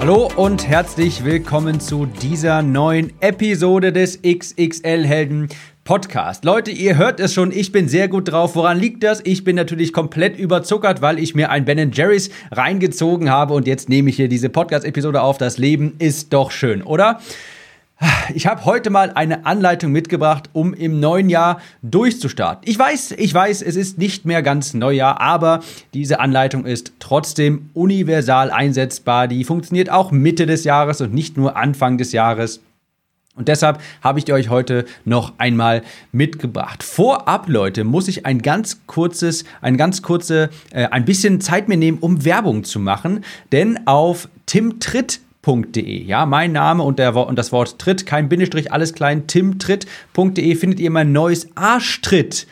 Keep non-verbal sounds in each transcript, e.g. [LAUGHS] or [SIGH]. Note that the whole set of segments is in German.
Hallo und herzlich willkommen zu dieser neuen Episode des XXL Helden Podcast. Leute, ihr hört es schon, ich bin sehr gut drauf. Woran liegt das? Ich bin natürlich komplett überzuckert, weil ich mir ein Ben Jerry's reingezogen habe und jetzt nehme ich hier diese Podcast-Episode auf. Das Leben ist doch schön, oder? Ich habe heute mal eine Anleitung mitgebracht, um im neuen Jahr durchzustarten. Ich weiß, ich weiß, es ist nicht mehr ganz Neujahr, aber diese Anleitung ist trotzdem universal einsetzbar. Die funktioniert auch Mitte des Jahres und nicht nur Anfang des Jahres. Und deshalb habe ich die euch heute noch einmal mitgebracht. Vorab, Leute, muss ich ein ganz kurzes, ein ganz kurze, äh, ein bisschen Zeit mir nehmen, um Werbung zu machen. Denn auf timtritt timtritt.de. Ja, mein Name und, der, und das Wort Tritt, kein Bindestrich, alles klein, timtritt.de findet ihr mein neues Arschtritt.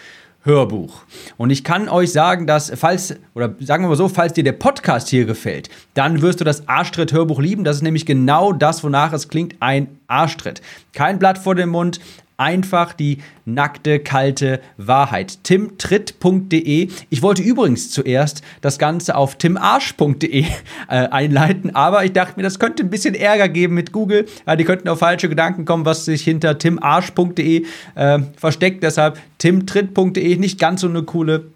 Hörbuch. Und ich kann euch sagen, dass, falls, oder sagen wir mal so, falls dir der Podcast hier gefällt, dann wirst du das Arschtritt-Hörbuch lieben. Das ist nämlich genau das, wonach es klingt, ein Arschtritt. Kein Blatt vor dem Mund, einfach die nackte, kalte Wahrheit. timtritt.de. Ich wollte übrigens zuerst das Ganze auf timarsch.de äh, einleiten, aber ich dachte mir, das könnte ein bisschen Ärger geben mit Google. Ja, die könnten auf falsche Gedanken kommen, was sich hinter timarsch.de äh, versteckt. Deshalb timtritt.de, nicht ganz so eine coole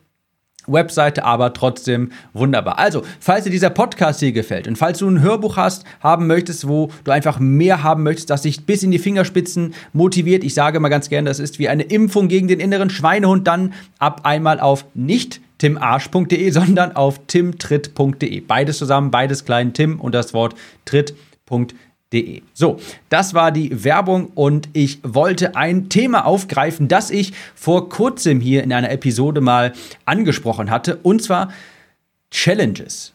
Webseite, aber trotzdem wunderbar. Also, falls dir dieser Podcast hier gefällt und falls du ein Hörbuch hast, haben möchtest, wo du einfach mehr haben möchtest, das dich bis in die Fingerspitzen motiviert, ich sage mal ganz gerne, das ist wie eine Impfung gegen den inneren Schweinehund, dann ab einmal auf nicht timarsch.de, sondern auf timtritt.de. Beides zusammen, beides klein, Tim und das Wort tritt.de. So, das war die Werbung und ich wollte ein Thema aufgreifen, das ich vor kurzem hier in einer Episode mal angesprochen hatte, und zwar Challenges.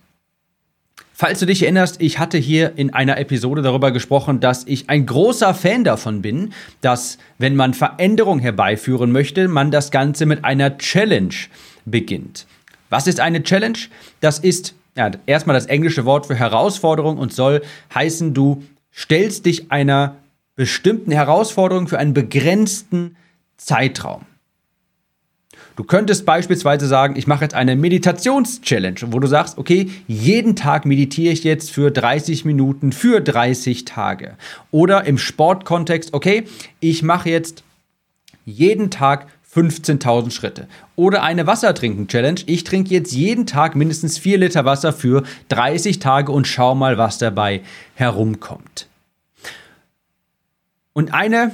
Falls du dich erinnerst, ich hatte hier in einer Episode darüber gesprochen, dass ich ein großer Fan davon bin, dass wenn man Veränderung herbeiführen möchte, man das Ganze mit einer Challenge beginnt. Was ist eine Challenge? Das ist ja, erstmal das englische Wort für Herausforderung und soll heißen, du stellst dich einer bestimmten Herausforderung für einen begrenzten Zeitraum. Du könntest beispielsweise sagen, ich mache jetzt eine Meditations-Challenge, wo du sagst, okay, jeden Tag meditiere ich jetzt für 30 Minuten für 30 Tage. Oder im Sportkontext, okay, ich mache jetzt jeden Tag 15.000 Schritte. Oder eine Wassertrinken-Challenge. Ich trinke jetzt jeden Tag mindestens 4 Liter Wasser für 30 Tage und schau mal, was dabei herumkommt. Und eine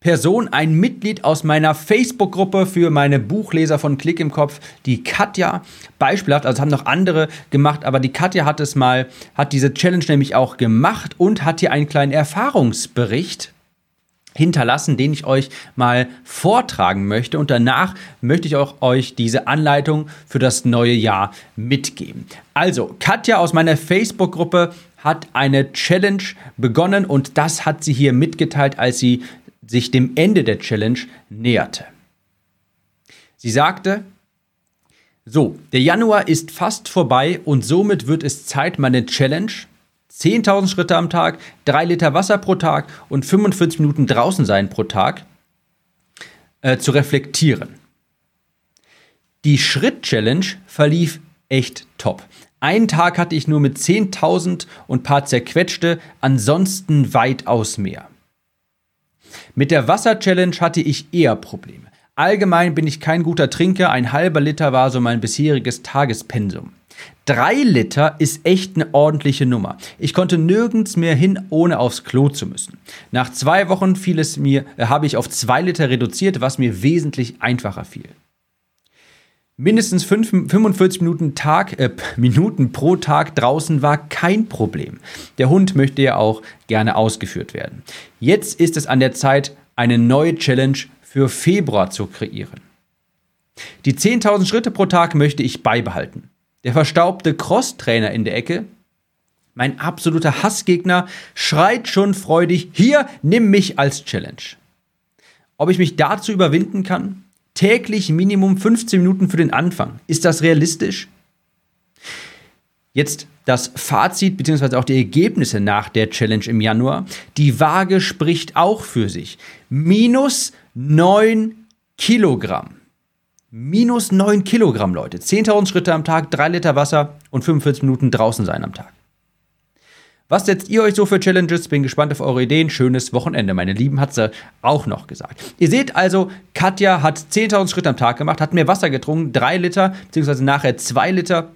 Person, ein Mitglied aus meiner Facebook-Gruppe für meine Buchleser von Klick im Kopf, die Katja, beispielhaft, also haben noch andere gemacht, aber die Katja hat es mal, hat diese Challenge nämlich auch gemacht und hat hier einen kleinen Erfahrungsbericht hinterlassen, den ich euch mal vortragen möchte. Und danach möchte ich auch euch diese Anleitung für das neue Jahr mitgeben. Also, Katja aus meiner Facebook-Gruppe hat eine Challenge begonnen und das hat sie hier mitgeteilt, als sie sich dem Ende der Challenge näherte. Sie sagte, so, der Januar ist fast vorbei und somit wird es Zeit, meine Challenge 10.000 Schritte am Tag, 3 Liter Wasser pro Tag und 45 Minuten draußen sein pro Tag äh, zu reflektieren. Die Schritt-Challenge verlief echt top. Einen Tag hatte ich nur mit 10.000 und paar zerquetschte, ansonsten weitaus mehr. Mit der Wasser-Challenge hatte ich eher Probleme. Allgemein bin ich kein guter Trinker, ein halber Liter war so mein bisheriges Tagespensum. Drei Liter ist echt eine ordentliche Nummer. Ich konnte nirgends mehr hin, ohne aufs Klo zu müssen. Nach zwei Wochen fiel es mir, äh, habe ich auf zwei Liter reduziert, was mir wesentlich einfacher fiel. Mindestens 5, 45 Minuten, Tag, äh, Minuten pro Tag draußen war kein Problem. Der Hund möchte ja auch gerne ausgeführt werden. Jetzt ist es an der Zeit, eine neue Challenge für Februar zu kreieren. Die 10.000 Schritte pro Tag möchte ich beibehalten. Der verstaubte Cross-Trainer in der Ecke, mein absoluter Hassgegner, schreit schon freudig, hier, nimm mich als Challenge. Ob ich mich dazu überwinden kann? Täglich Minimum 15 Minuten für den Anfang. Ist das realistisch? Jetzt das Fazit bzw. auch die Ergebnisse nach der Challenge im Januar. Die Waage spricht auch für sich. Minus 9 Kilogramm. Minus 9 Kilogramm, Leute. 10.000 Schritte am Tag, 3 Liter Wasser und 45 Minuten draußen sein am Tag. Was setzt ihr euch so für Challenges? Bin gespannt auf eure Ideen. Schönes Wochenende. Meine Lieben hat sie auch noch gesagt. Ihr seht also, Katja hat 10.000 Schritte am Tag gemacht, hat mehr Wasser getrunken, 3 Liter, beziehungsweise nachher 2 Liter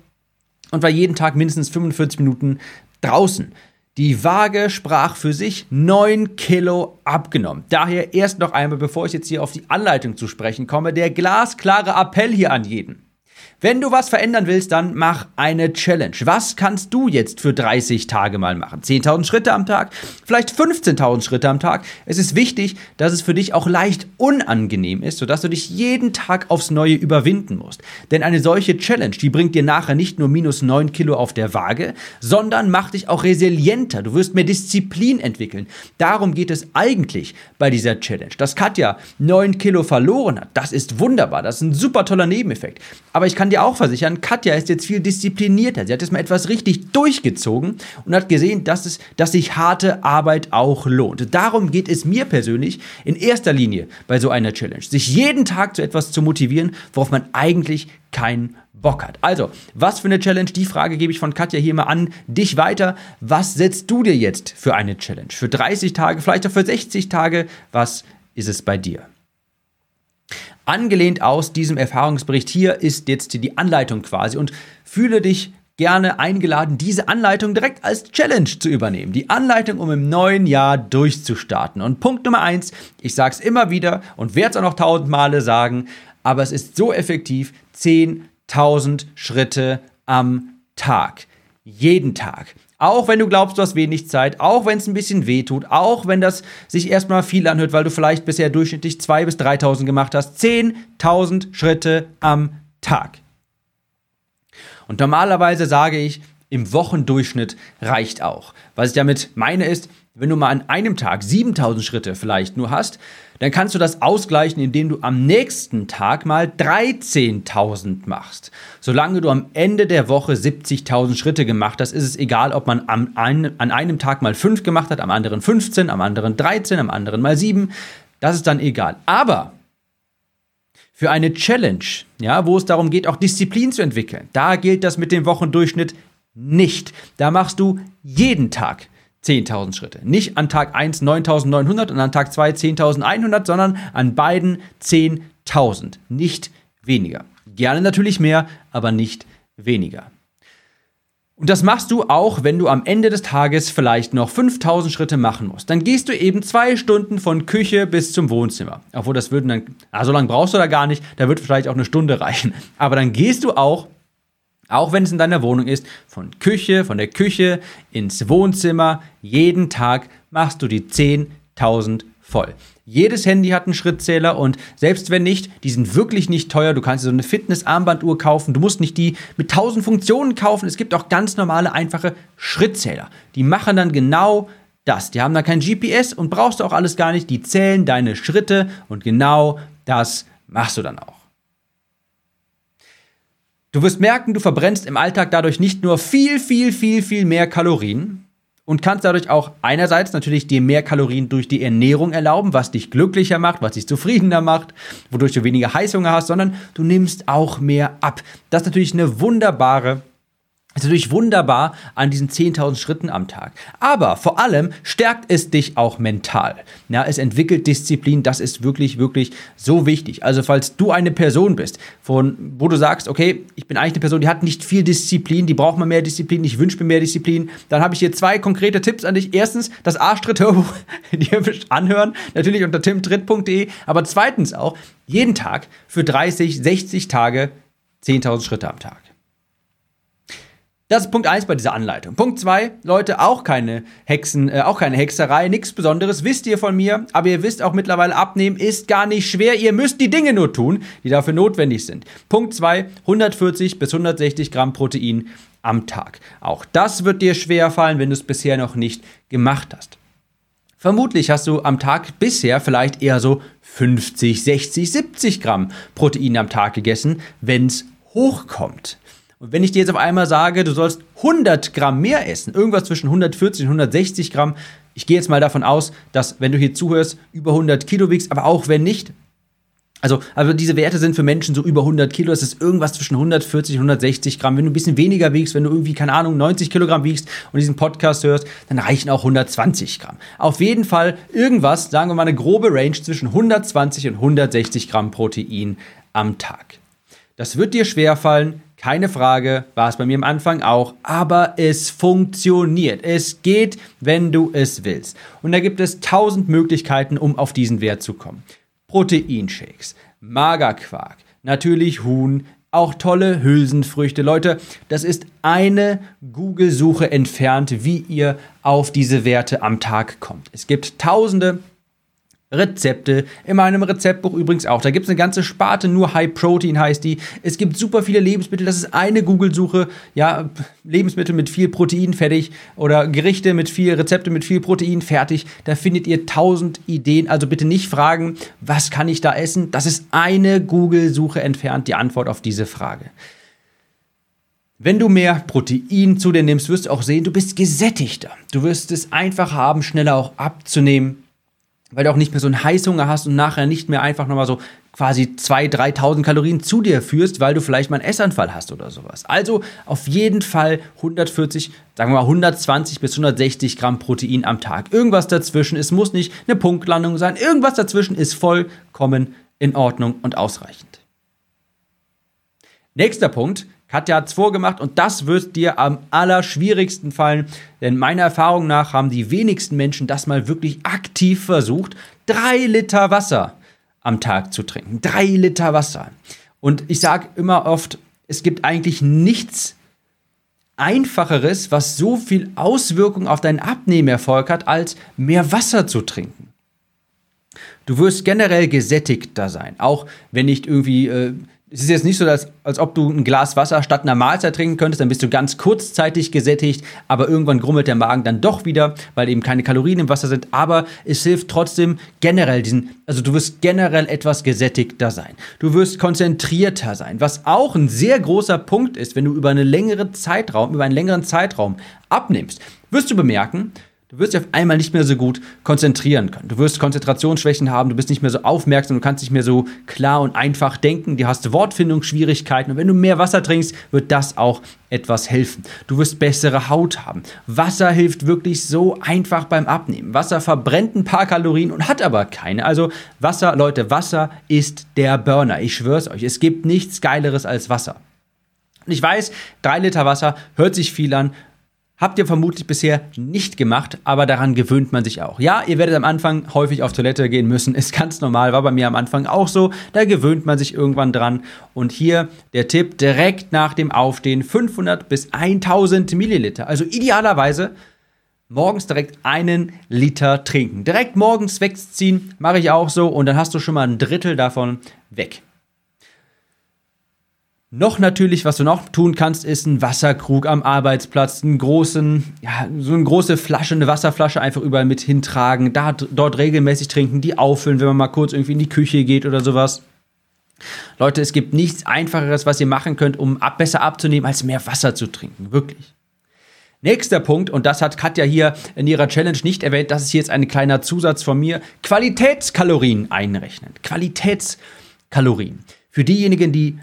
und war jeden Tag mindestens 45 Minuten draußen. Die Waage sprach für sich 9 Kilo abgenommen. Daher erst noch einmal, bevor ich jetzt hier auf die Anleitung zu sprechen komme, der glasklare Appell hier an jeden. Wenn du was verändern willst, dann mach eine Challenge. Was kannst du jetzt für 30 Tage mal machen? 10.000 Schritte am Tag? Vielleicht 15.000 Schritte am Tag? Es ist wichtig, dass es für dich auch leicht unangenehm ist, sodass du dich jeden Tag aufs Neue überwinden musst. Denn eine solche Challenge, die bringt dir nachher nicht nur minus 9 Kilo auf der Waage, sondern macht dich auch resilienter. Du wirst mehr Disziplin entwickeln. Darum geht es eigentlich bei dieser Challenge. Dass Katja 9 Kilo verloren hat, das ist wunderbar. Das ist ein super toller Nebeneffekt. Aber ich kann dir auch versichern, Katja ist jetzt viel disziplinierter. Sie hat jetzt mal etwas richtig durchgezogen und hat gesehen, dass, es, dass sich harte Arbeit auch lohnt. Darum geht es mir persönlich in erster Linie bei so einer Challenge. Sich jeden Tag zu etwas zu motivieren, worauf man eigentlich keinen Bock hat. Also, was für eine Challenge? Die Frage gebe ich von Katja hier mal an dich weiter. Was setzt du dir jetzt für eine Challenge? Für 30 Tage, vielleicht auch für 60 Tage? Was ist es bei dir? Angelehnt aus diesem Erfahrungsbericht hier ist jetzt die Anleitung quasi und fühle dich gerne eingeladen, diese Anleitung direkt als Challenge zu übernehmen. Die Anleitung, um im neuen Jahr durchzustarten. Und Punkt Nummer eins, ich sage es immer wieder und werde es auch noch tausend Male sagen, aber es ist so effektiv, 10.000 Schritte am Tag. Jeden Tag. Auch wenn du glaubst, du hast wenig Zeit, auch wenn es ein bisschen weh tut, auch wenn das sich erstmal viel anhört, weil du vielleicht bisher durchschnittlich 2.000 bis 3.000 gemacht hast. 10.000 Schritte am Tag. Und normalerweise sage ich, im Wochendurchschnitt reicht auch. Was ich damit meine ist, wenn du mal an einem Tag 7000 Schritte vielleicht nur hast, dann kannst du das ausgleichen, indem du am nächsten Tag mal 13.000 machst. Solange du am Ende der Woche 70.000 Schritte gemacht hast, ist es egal, ob man an einem Tag mal 5 gemacht hat, am anderen 15, am anderen 13, am anderen mal 7. Das ist dann egal. Aber für eine Challenge, ja, wo es darum geht, auch Disziplin zu entwickeln, da gilt das mit dem Wochendurchschnitt nicht. Da machst du jeden Tag 10.000 Schritte. Nicht an Tag 1 9.900 und an Tag 2 10.100, sondern an beiden 10.000. Nicht weniger. Gerne natürlich mehr, aber nicht weniger. Und das machst du auch, wenn du am Ende des Tages vielleicht noch 5000 Schritte machen musst. Dann gehst du eben zwei Stunden von Küche bis zum Wohnzimmer. Obwohl das würden dann, ah, so lange brauchst du da gar nicht, da wird vielleicht auch eine Stunde reichen. Aber dann gehst du auch auch wenn es in deiner Wohnung ist, von Küche, von der Küche ins Wohnzimmer, jeden Tag machst du die 10.000 voll. Jedes Handy hat einen Schrittzähler und selbst wenn nicht, die sind wirklich nicht teuer. Du kannst dir so eine Fitness-Armbanduhr kaufen. Du musst nicht die mit 1000 Funktionen kaufen. Es gibt auch ganz normale, einfache Schrittzähler. Die machen dann genau das. Die haben da kein GPS und brauchst du auch alles gar nicht. Die zählen deine Schritte und genau das machst du dann auch. Du wirst merken, du verbrennst im Alltag dadurch nicht nur viel, viel, viel, viel mehr Kalorien und kannst dadurch auch einerseits natürlich dir mehr Kalorien durch die Ernährung erlauben, was dich glücklicher macht, was dich zufriedener macht, wodurch du weniger Heißhunger hast, sondern du nimmst auch mehr ab. Das ist natürlich eine wunderbare ist natürlich wunderbar an diesen 10.000 Schritten am Tag. Aber vor allem stärkt es dich auch mental. Ja, es entwickelt Disziplin. Das ist wirklich, wirklich so wichtig. Also, falls du eine Person bist, von, wo du sagst, okay, ich bin eigentlich eine Person, die hat nicht viel Disziplin, die braucht mal mehr Disziplin, ich wünsche mir mehr Disziplin, dann habe ich hier zwei konkrete Tipps an dich. Erstens, das Arschtritt-Hörbuch [LAUGHS] dir anhören, natürlich unter timtritt.de. Aber zweitens auch, jeden Tag für 30, 60 Tage 10.000 Schritte am Tag. Das ist Punkt 1 bei dieser Anleitung. Punkt 2, Leute, auch keine Hexen, äh, auch keine Hexerei, nichts Besonderes, wisst ihr von mir, aber ihr wisst auch mittlerweile, abnehmen ist gar nicht schwer, ihr müsst die Dinge nur tun, die dafür notwendig sind. Punkt 2, 140 bis 160 Gramm Protein am Tag. Auch das wird dir schwer fallen, wenn du es bisher noch nicht gemacht hast. Vermutlich hast du am Tag bisher vielleicht eher so 50, 60, 70 Gramm Protein am Tag gegessen, wenn es hochkommt. Und wenn ich dir jetzt auf einmal sage, du sollst 100 Gramm mehr essen, irgendwas zwischen 140 und 160 Gramm, ich gehe jetzt mal davon aus, dass wenn du hier zuhörst, über 100 Kilo wiegst, aber auch wenn nicht, also, also diese Werte sind für Menschen so über 100 Kilo, das ist irgendwas zwischen 140 und 160 Gramm. Wenn du ein bisschen weniger wiegst, wenn du irgendwie, keine Ahnung, 90 Kilogramm wiegst und diesen Podcast hörst, dann reichen auch 120 Gramm. Auf jeden Fall irgendwas, sagen wir mal eine grobe Range zwischen 120 und 160 Gramm Protein am Tag. Das wird dir schwerfallen, keine Frage, war es bei mir am Anfang auch, aber es funktioniert. Es geht, wenn du es willst. Und da gibt es tausend Möglichkeiten, um auf diesen Wert zu kommen. Proteinshakes, Magerquark, natürlich Huhn, auch tolle Hülsenfrüchte. Leute, das ist eine Google-Suche entfernt, wie ihr auf diese Werte am Tag kommt. Es gibt tausende Rezepte. In meinem Rezeptbuch übrigens auch. Da gibt es eine ganze Sparte, nur High Protein heißt die. Es gibt super viele Lebensmittel. Das ist eine Google-Suche. Ja, Lebensmittel mit viel Protein fertig oder Gerichte mit viel, Rezepte mit viel Protein fertig. Da findet ihr tausend Ideen. Also bitte nicht fragen, was kann ich da essen? Das ist eine Google-Suche entfernt, die Antwort auf diese Frage. Wenn du mehr Protein zu dir nimmst, wirst du auch sehen, du bist gesättigter. Du wirst es einfach haben, schneller auch abzunehmen weil du auch nicht mehr so einen Heißhunger hast und nachher nicht mehr einfach nochmal so quasi 2.000, 3.000 Kalorien zu dir führst, weil du vielleicht mal einen Essanfall hast oder sowas. Also auf jeden Fall 140, sagen wir mal 120 bis 160 Gramm Protein am Tag. Irgendwas dazwischen, es muss nicht eine Punktlandung sein, irgendwas dazwischen ist vollkommen in Ordnung und ausreichend. Nächster Punkt, Katja hat es vorgemacht und das wird dir am allerschwierigsten fallen, denn meiner Erfahrung nach haben die wenigsten Menschen das mal wirklich aktiv versucht, drei Liter Wasser am Tag zu trinken. Drei Liter Wasser. Und ich sage immer oft, es gibt eigentlich nichts Einfacheres, was so viel Auswirkung auf deinen Abnehmerfolg hat, als mehr Wasser zu trinken. Du wirst generell gesättigter sein, auch wenn nicht irgendwie äh, es ist jetzt nicht so, dass, als ob du ein Glas Wasser statt einer Mahlzeit trinken könntest, dann bist du ganz kurzzeitig gesättigt, aber irgendwann grummelt der Magen dann doch wieder, weil eben keine Kalorien im Wasser sind. Aber es hilft trotzdem generell diesen, also du wirst generell etwas gesättigter sein. Du wirst konzentrierter sein, was auch ein sehr großer Punkt ist, wenn du über einen längeren Zeitraum, über einen längeren Zeitraum abnimmst. Wirst du bemerken, Du wirst dich auf einmal nicht mehr so gut konzentrieren können. Du wirst Konzentrationsschwächen haben, du bist nicht mehr so aufmerksam, du kannst nicht mehr so klar und einfach denken, du hast Wortfindungsschwierigkeiten und wenn du mehr Wasser trinkst, wird das auch etwas helfen. Du wirst bessere Haut haben. Wasser hilft wirklich so einfach beim Abnehmen. Wasser verbrennt ein paar Kalorien und hat aber keine. Also Wasser, Leute, Wasser ist der Burner. Ich schwör's euch, es gibt nichts Geileres als Wasser. Und ich weiß, drei Liter Wasser hört sich viel an, Habt ihr vermutlich bisher nicht gemacht, aber daran gewöhnt man sich auch. Ja, ihr werdet am Anfang häufig auf Toilette gehen müssen, [LAUGHS] ist ganz normal, war bei mir am Anfang auch so. Da gewöhnt man sich irgendwann dran. Und hier der Tipp, direkt nach dem Aufstehen 500 bis 1000 Milliliter. Also idealerweise morgens direkt einen Liter trinken. Direkt morgens wegziehen, mache ich auch so und dann hast du schon mal ein Drittel davon weg. Noch natürlich, was du noch tun kannst, ist ein Wasserkrug am Arbeitsplatz, einen großen, ja, so eine große Flasche, eine Wasserflasche einfach überall mit hintragen, da, dort regelmäßig trinken, die auffüllen, wenn man mal kurz irgendwie in die Küche geht oder sowas. Leute, es gibt nichts Einfacheres, was ihr machen könnt, um ab, besser abzunehmen, als mehr Wasser zu trinken. Wirklich. Nächster Punkt, und das hat Katja hier in ihrer Challenge nicht erwähnt, das ist jetzt ein kleiner Zusatz von mir, Qualitätskalorien einrechnen. Qualitätskalorien. Für diejenigen, die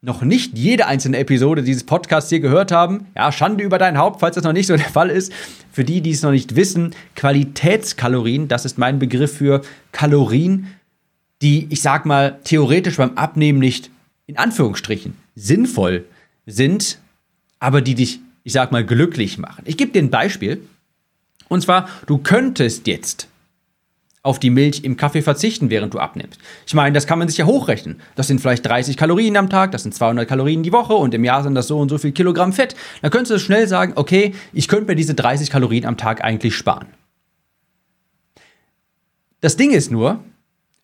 noch nicht jede einzelne Episode dieses Podcasts hier gehört haben, ja, Schande über dein Haupt, falls das noch nicht so [LAUGHS] der Fall ist. Für die, die es noch nicht wissen, Qualitätskalorien, das ist mein Begriff für Kalorien, die, ich sag mal, theoretisch beim Abnehmen nicht in Anführungsstrichen sinnvoll sind, aber die dich, ich sag mal, glücklich machen. Ich gebe dir ein Beispiel. Und zwar, du könntest jetzt auf die Milch im Kaffee verzichten, während du abnimmst. Ich meine, das kann man sich ja hochrechnen. Das sind vielleicht 30 Kalorien am Tag, das sind 200 Kalorien die Woche und im Jahr sind das so und so viel Kilogramm Fett. Dann könntest du schnell sagen, okay, ich könnte mir diese 30 Kalorien am Tag eigentlich sparen. Das Ding ist nur,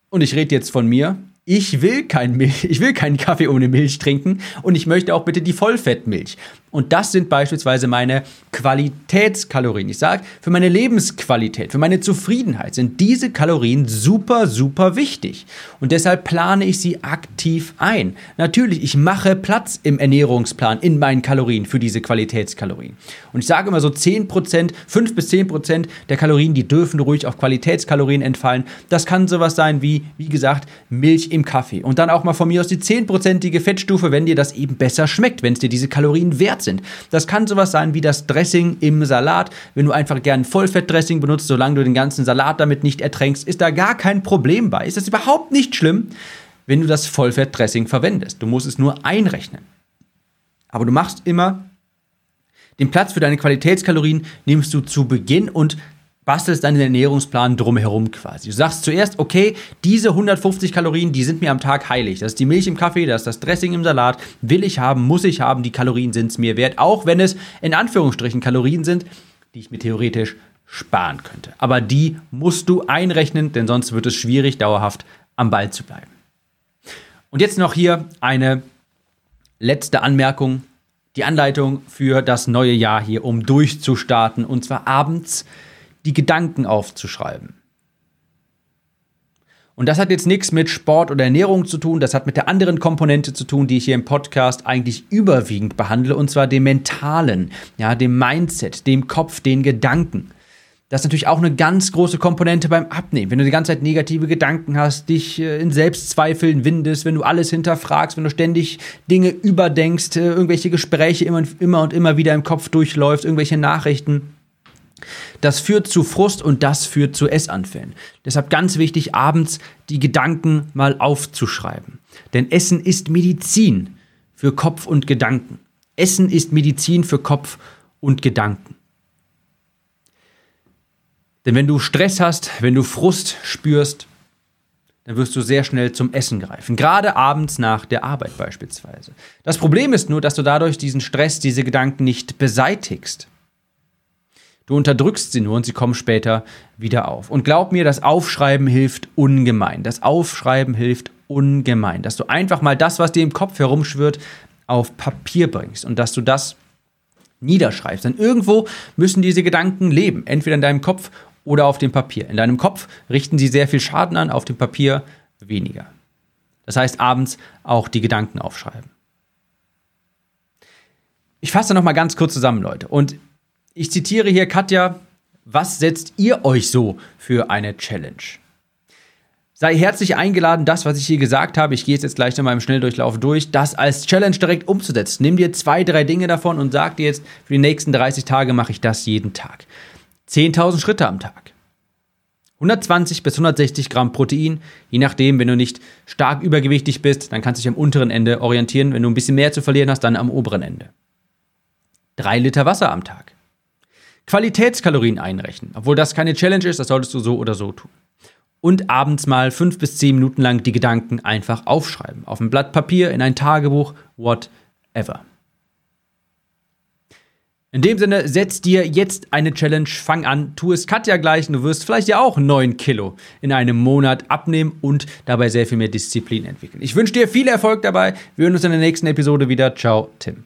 und ich rede jetzt von mir, ich will kein Milch, [LAUGHS] ich will keinen Kaffee ohne Milch trinken und ich möchte auch bitte die Vollfettmilch. Und das sind beispielsweise meine Qualitätskalorien. Ich sage, für meine Lebensqualität, für meine Zufriedenheit sind diese Kalorien super, super wichtig. Und deshalb plane ich sie aktiv ein. Natürlich, ich mache Platz im Ernährungsplan in meinen Kalorien für diese Qualitätskalorien. Und ich sage immer so 10%, 5 bis 10% der Kalorien, die dürfen ruhig auf Qualitätskalorien entfallen. Das kann sowas sein wie, wie gesagt, Milch im Kaffee. Und dann auch mal von mir aus die 10%ige Fettstufe, wenn dir das eben besser schmeckt, wenn es dir diese Kalorien wert sind. Das kann sowas sein wie das Dressing im Salat. Wenn du einfach gern Vollfettdressing benutzt, solange du den ganzen Salat damit nicht ertränkst, ist da gar kein Problem bei. Ist das überhaupt nicht schlimm, wenn du das Vollfettdressing verwendest. Du musst es nur einrechnen. Aber du machst immer den Platz für deine Qualitätskalorien nimmst du zu Beginn und bastelst deinen Ernährungsplan drumherum quasi. Du sagst zuerst, okay, diese 150 Kalorien, die sind mir am Tag heilig. Das ist die Milch im Kaffee, das ist das Dressing im Salat. Will ich haben, muss ich haben, die Kalorien sind es mir wert. Auch wenn es in Anführungsstrichen Kalorien sind, die ich mir theoretisch sparen könnte. Aber die musst du einrechnen, denn sonst wird es schwierig, dauerhaft am Ball zu bleiben. Und jetzt noch hier eine letzte Anmerkung. Die Anleitung für das neue Jahr hier, um durchzustarten. Und zwar abends die Gedanken aufzuschreiben. Und das hat jetzt nichts mit Sport oder Ernährung zu tun, das hat mit der anderen Komponente zu tun, die ich hier im Podcast eigentlich überwiegend behandle, und zwar dem Mentalen, ja, dem Mindset, dem Kopf, den Gedanken. Das ist natürlich auch eine ganz große Komponente beim Abnehmen. Wenn du die ganze Zeit negative Gedanken hast, dich äh, in Selbstzweifeln windest, wenn du alles hinterfragst, wenn du ständig Dinge überdenkst, äh, irgendwelche Gespräche immer, immer und immer wieder im Kopf durchläufst, irgendwelche Nachrichten, das führt zu Frust und das führt zu Essanfällen. Deshalb ganz wichtig, abends die Gedanken mal aufzuschreiben. Denn Essen ist Medizin für Kopf und Gedanken. Essen ist Medizin für Kopf und Gedanken. Denn wenn du Stress hast, wenn du Frust spürst, dann wirst du sehr schnell zum Essen greifen. Gerade abends nach der Arbeit beispielsweise. Das Problem ist nur, dass du dadurch diesen Stress, diese Gedanken nicht beseitigst. Du unterdrückst sie nur und sie kommen später wieder auf. Und glaub mir, das Aufschreiben hilft ungemein. Das Aufschreiben hilft ungemein. Dass du einfach mal das, was dir im Kopf herumschwirrt, auf Papier bringst und dass du das niederschreibst. Denn irgendwo müssen diese Gedanken leben. Entweder in deinem Kopf oder auf dem Papier. In deinem Kopf richten sie sehr viel Schaden an, auf dem Papier weniger. Das heißt, abends auch die Gedanken aufschreiben. Ich fasse noch mal ganz kurz zusammen, Leute. Und ich zitiere hier Katja, was setzt ihr euch so für eine Challenge? Sei herzlich eingeladen, das, was ich hier gesagt habe, ich gehe jetzt gleich nochmal im Schnelldurchlauf durch, das als Challenge direkt umzusetzen. Nimm dir zwei, drei Dinge davon und sag dir jetzt, für die nächsten 30 Tage mache ich das jeden Tag. 10.000 Schritte am Tag. 120 bis 160 Gramm Protein, je nachdem, wenn du nicht stark übergewichtig bist, dann kannst du dich am unteren Ende orientieren. Wenn du ein bisschen mehr zu verlieren hast, dann am oberen Ende. 3 Liter Wasser am Tag. Qualitätskalorien einrechnen. Obwohl das keine Challenge ist, das solltest du so oder so tun. Und abends mal fünf bis zehn Minuten lang die Gedanken einfach aufschreiben. Auf ein Blatt Papier, in ein Tagebuch, whatever. In dem Sinne, setz dir jetzt eine Challenge, fang an, tu es Katja gleich und du wirst vielleicht ja auch 9 Kilo in einem Monat abnehmen und dabei sehr viel mehr Disziplin entwickeln. Ich wünsche dir viel Erfolg dabei. Wir hören uns in der nächsten Episode wieder. Ciao, Tim.